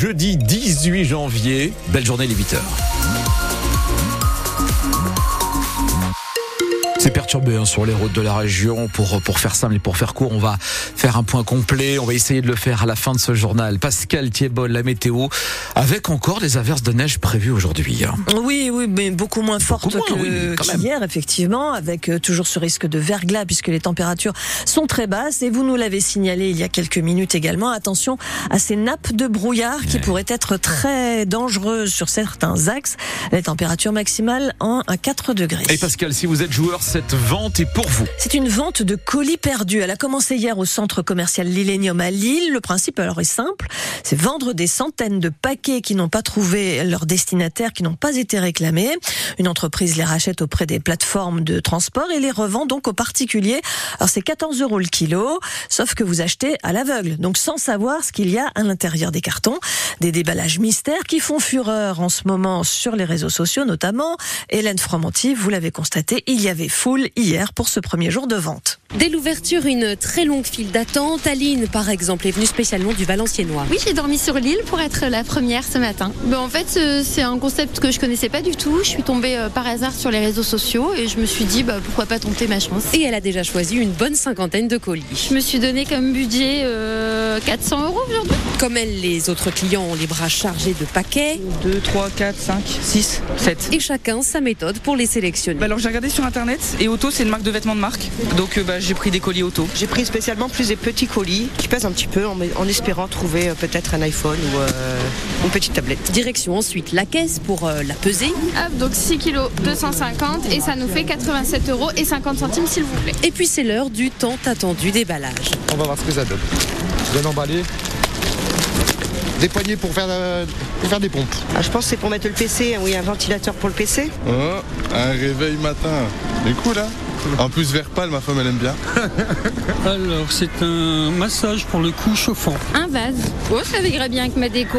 jeudi 18 janvier. Belle journée les 8h. Perturbé hein, sur les routes de la région. Pour, pour faire simple et pour faire court, on va faire un point complet. On va essayer de le faire à la fin de ce journal. Pascal Thiebol, la météo, avec encore des averses de neige prévues aujourd'hui. hein. Oui, oui, mais beaucoup moins forte Beaucoup moins, que oui, qu'hier, effectivement, avec euh, toujours ce risque de verglas puisque les températures sont très basses. Et vous nous l'avez signalé il y a quelques minutes également. Attention à ces nappes de brouillard qui pourraient être très dangereuses sur certains axes. Les températures maximales en à 4 degrés. Et Pascal, si vous êtes joueur, cette C'est une vente de colis perdus. Elle a commencé hier au centre commercial L'Illénium à Lille. Le principe alors est simple, c'est vendre des centaines de paquets qui n'ont pas trouvé leur destinataire, qui n'ont pas été réclamés. Une entreprise les rachète auprès des plateformes de transport et les revend donc aux particuliers. Alors c'est 14 euros le kilo, sauf que vous achetez à l'aveugle, donc sans savoir ce qu'il y a à l'intérieur des cartons. Des déballages mystères qui font fureur en ce moment sur les réseaux sociaux notamment. Hélène Fromanti, vous l'avez constaté, il y avait foule hier pour ce premier jour de vente. Dès l'ouverture, une très longue file d'attente. Aline, par exemple, est venue spécialement du Valenciennois. Oui, j'ai dormi sur l'île pour être la première ce matin. Ben, en fait, euh, c'est un concept que je connaissais pas du tout. Je suis tombée euh, par hasard sur les réseaux sociaux et je me suis dit bah, pourquoi pas tenter ma chance. Et elle a déjà choisi une bonne cinquantaine de colis. Je me suis donné comme budget euh, 400 euros aujourd'hui. Comme elle, les autres clients ont les bras chargés de paquets 2, 3, 4, 5, 6, 7. et chacun sa méthode pour les sélectionner. Bah alors j'ai regardé sur internet et Auto c'est une marque de vêtements de marque. Donc euh, bah, j'ai pris des colis Auto. J'ai pris spécialement plus des petits colis qui pèsent un petit peu en, en espérant trouver euh, peut-être un iPhone ou euh, une petite tablette. Direction ensuite la caisse pour euh, la peser. Hop, donc 6 kilos 250 et ça nous fait 87 euros et 50 centimes s'il vous plaît. Et puis c'est l'heure du tant attendu déballage. On va voir ce que ça donne. Bien emballé. Des poignées pour faire, euh, pour faire des pompes. Ah, je pense que c'est pour mettre le PC, hein, oui, un ventilateur pour le PC. Oh, un réveil matin. C'est cool, hein En plus, vert pâle, ma femme, elle aime bien. Alors, c'est un massage pour le cou chauffant. Un vase. Oh, ça irait bien avec ma déco.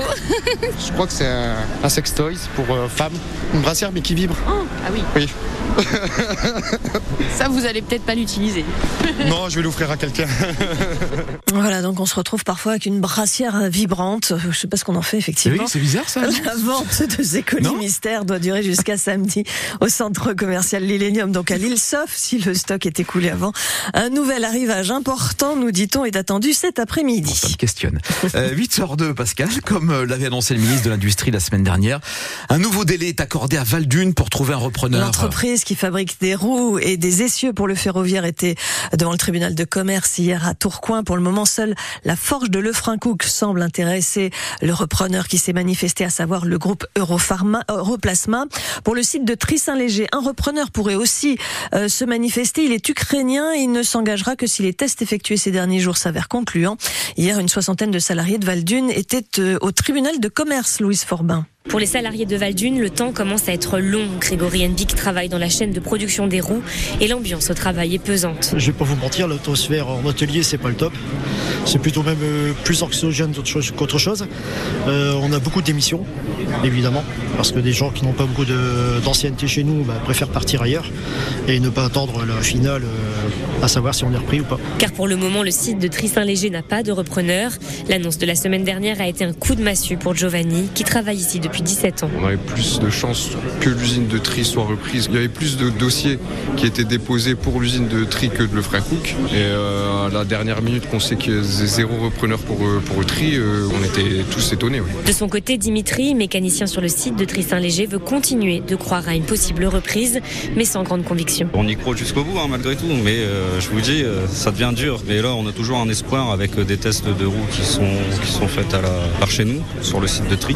Je crois que c'est un, un sextoy pour euh, femmes. Une brassière mais qui vibre. ah oui. Oui. Ça, vous allez peut-être pas l'utiliser. non, je vais l'offrir à quelqu'un. Voilà, donc on se retrouve parfois avec une brassière vibrante. Je sais pas ce qu'on en fait Oui, effectivement. c'est bizarre ça. La vente de ces colis mystères doit durer jusqu'à samedi au centre commercial L'Illénium, donc à Lille, sauf si le stock est écoulé avant. Un nouvel arrivage important, nous dit-on, est attendu cet après-midi. Ça me questionne. Euh, 8h02, Pascal, comme euh, l'avait annoncé le ministre de l'Industrie la semaine dernière, un nouveau délai est accordé à Valdune pour trouver un repreneur. L'entreprise qui fabrique des roues et des essieux pour le ferroviaire était devant le tribunal de commerce hier à Tourcoing. Pour le moment, seule la forge de Lefrancouc semble intéresser le repreneur qui s'est manifesté, à savoir le groupe Europharma, Europlasma. Pour le site de Trissin-Léger, un repreneur pourrait aussi euh, se manifester. Il est ukrainien et il ne s'engagera que si les tests effectués ces derniers jours s'avèrent concluants. Hier, une soixantaine de salariés de Valdune étaient euh, au tribunal de commerce, Louise Forbin. Pour les salariés de Valdune, le temps commence à être long. Grégory Henbick travaille dans la chaîne de production des roues et l'ambiance au travail est pesante. Je vais pas vous mentir, l'atmosphère en atelier, c'est pas le top. C'est plutôt même euh, plus anxiogène qu'autre chose. Euh, on a beaucoup d'émissions, évidemment, parce que des gens qui n'ont pas beaucoup de- d'ancienneté chez nous bah, préfèrent partir ailleurs et ne pas attendre la finale, euh, à savoir si on est repris ou pas. Car pour le moment, le site de Trissin-Léger n'a pas de repreneur. L'annonce de la semaine dernière a été un coup de massue pour Giovanni, qui travaille ici depuis 17 ans. On avait plus de chances que l'usine de tri soit reprise. Il y avait plus de dossiers qui étaient déposés pour l'usine de tri que de Lefrancouc. Et euh, à la dernière minute qu'on sait qu'il y a zéro repreneur pour, euh, pour le tri, euh, on était tous étonnés. oui. De son côté, Dimitri, mécanicien sur le site de Trissin-Léger, veut continuer de croire à une possible reprise, mais sans grande conviction. On y croit jusqu'au bout, hein, malgré tout, mais euh, je vous dis, euh, ça devient dur. Mais là, on a toujours un espoir avec euh, des tests de roues qui sont, qui sont faits à la, par chez nous, sur le site de tri.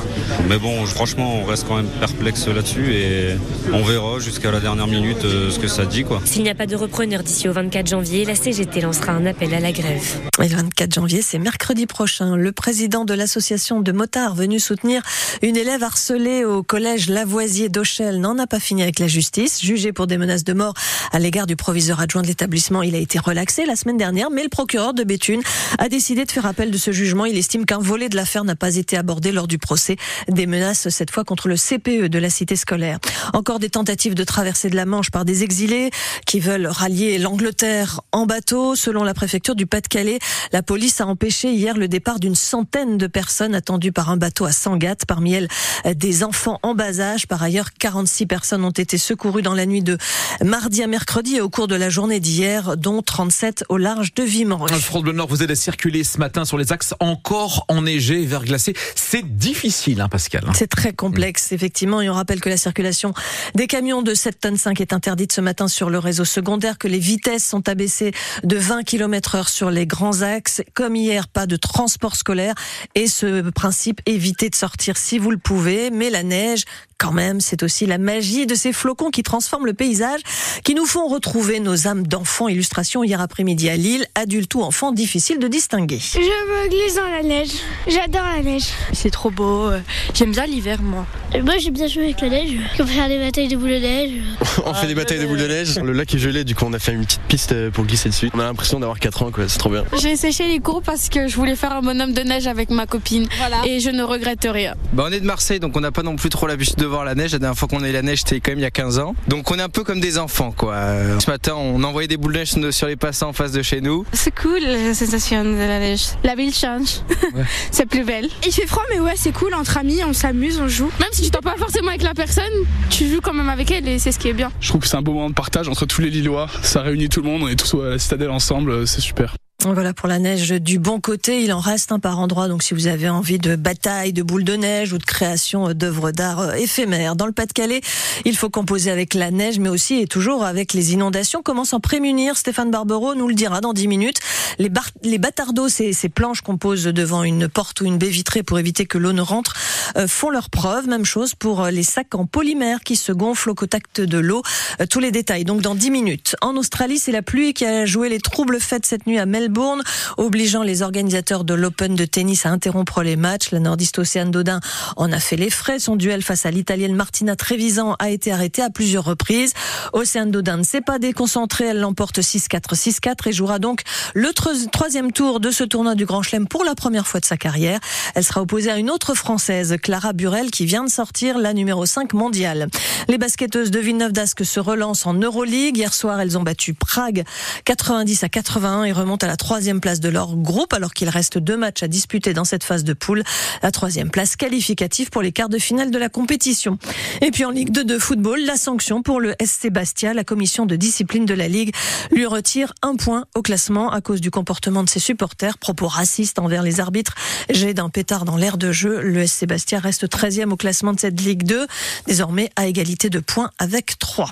Mais bon, franchement, on reste quand même perplexe là-dessus et on verra jusqu'à la dernière minute euh, ce que ça dit. quoi. S'il n'y a pas de repreneur d'ici au 24 janvier, la CGT lancera un appel à la grève. Et le 24 janvier, c'est mercredi prochain. Le président de l'association de motards venu soutenir une élève Harcelé au collège Lavoisier d'Auchel n'en a pas fini avec la justice. Jugé pour des menaces de mort à l'égard du proviseur adjoint de l'établissement, il a été relaxé la semaine dernière, mais le procureur de Béthune a décidé de faire appel de ce jugement. Il estime qu'un volet de l'affaire n'a pas été abordé lors du procès. Des menaces, cette fois contre le CPE de la cité scolaire. Encore des tentatives de traversée de la Manche par des exilés qui veulent rallier l'Angleterre en bateau. Selon la préfecture du Pas-de-Calais, la police a empêché hier le départ d'une centaine de personnes attendues par un bateau à Sangatte. Parmi elles, des enfants en bas âge. Par ailleurs, 46 personnes ont été secourues dans la nuit de mardi à mercredi et au cours de la journée d'hier, dont 37 au large de Viman. Le front de Nord vous aide à circuler ce matin sur les axes encore enneigés et verglacés. C'est difficile, hein, Pascal. hein. C'est très complexe, effectivement. Et on rappelle que la circulation des camions de 7 tonnes 5 est interdite ce matin sur le réseau secondaire, que les vitesses sont abaissées de 20 km heure sur les grands axes. Comme hier, pas de transport scolaire. Et ce principe, évitez de sortir si vous le pouvez. Mais la neige, quand même, c'est aussi la magie de ces flocons qui transforment le paysage, qui nous font retrouver nos âmes d'enfants. Illustration hier après-midi à Lille, adultes ou enfants, difficile de distinguer. Je me glisse dans la neige. J'adore la neige. C'est trop beau. J'aime bien l'hiver, moi. Moi, j'aime bien jouer avec la neige. On peut faire des batailles de boules de neige. on fait des batailles de boules de neige. Le lac est gelé, du coup, on a fait une petite piste pour glisser dessus. On a l'impression d'avoir 4 ans, quoi. C'est trop bien. J'ai séché les cours parce que je voulais faire un bonhomme de neige avec ma copine. Et je ne regrette rien. Bah, on est de Marseille, donc on n'a pas non plus trop l'habitude de voir la neige. La dernière fois qu'on a eu la neige, c'était quand même il y a 15 ans. Donc on est un peu comme des enfants, quoi. Euh, Ce matin, on envoyait des boules de neige sur les passants en face de chez nous. C'est cool la sensation de la neige. La ville change. c'est plus belle. Il fait froid, mais ouais, c'est cool. Entre amis, on s'amuse, on joue. Même si tu t'en pas forcément avec la personne, tu joues quand même avec elle et c'est ce qui est bien. Je trouve que c'est un beau moment de partage entre tous les Lillois. Ça réunit tout le monde, on est tous à la citadelle ensemble, c'est super. Voilà pour la neige du bon côté. Il en reste un par endroit. Donc, si vous avez envie de bataille, de boules de neige ou de création d'œuvres d'art éphémères dans le Pas-de-Calais, il faut composer avec la neige, mais aussi et toujours avec les inondations. Comment s'en prémunir? Stéphane Barbero nous le dira dans 10 minutes. Les, bar les bâtardos, ces, planches qu'on pose devant une porte ou une baie vitrée pour éviter que l'eau ne rentre, euh, font leur preuve. Même chose pour les sacs en polymère qui se gonflent au contact de l'eau. Euh, tous les détails. Donc, dans 10 minutes. En Australie, c'est la pluie qui a joué les troubles faits cette nuit à Melbourne obligeant les organisateurs de l'Open de tennis à interrompre les matchs. La nordiste Océane Dodin en a fait les frais. Son duel face à l'italienne Martina Trevisan a été arrêté à plusieurs reprises. Océane Dodin ne s'est pas déconcentrée. Elle l'emporte 6-4, 6-4 et jouera donc le troisième tour de ce tournoi du Grand Chelem pour la première fois de sa carrière. Elle sera opposée à une autre Française, Clara Burel, qui vient de sortir la numéro 5 mondiale. Les basketteuses de Villeneuve d'Ascq se relancent en Euroleague. Hier soir, elles ont battu Prague 90 à 81 et remontent à la troisième place de leur groupe alors qu'il reste deux matchs à disputer dans cette phase de poule. La troisième place qualificative pour les quarts de finale de la compétition. Et puis en Ligue 2 de football, la sanction pour le SC Bastia. La commission de discipline de la Ligue lui retire un point au classement à cause du comportement de ses supporters. Propos racistes envers les arbitres. Jet d'un pétard dans l'air de jeu. Le SC Bastia reste 13e au classement de cette Ligue 2. Désormais à égalité de points avec 3.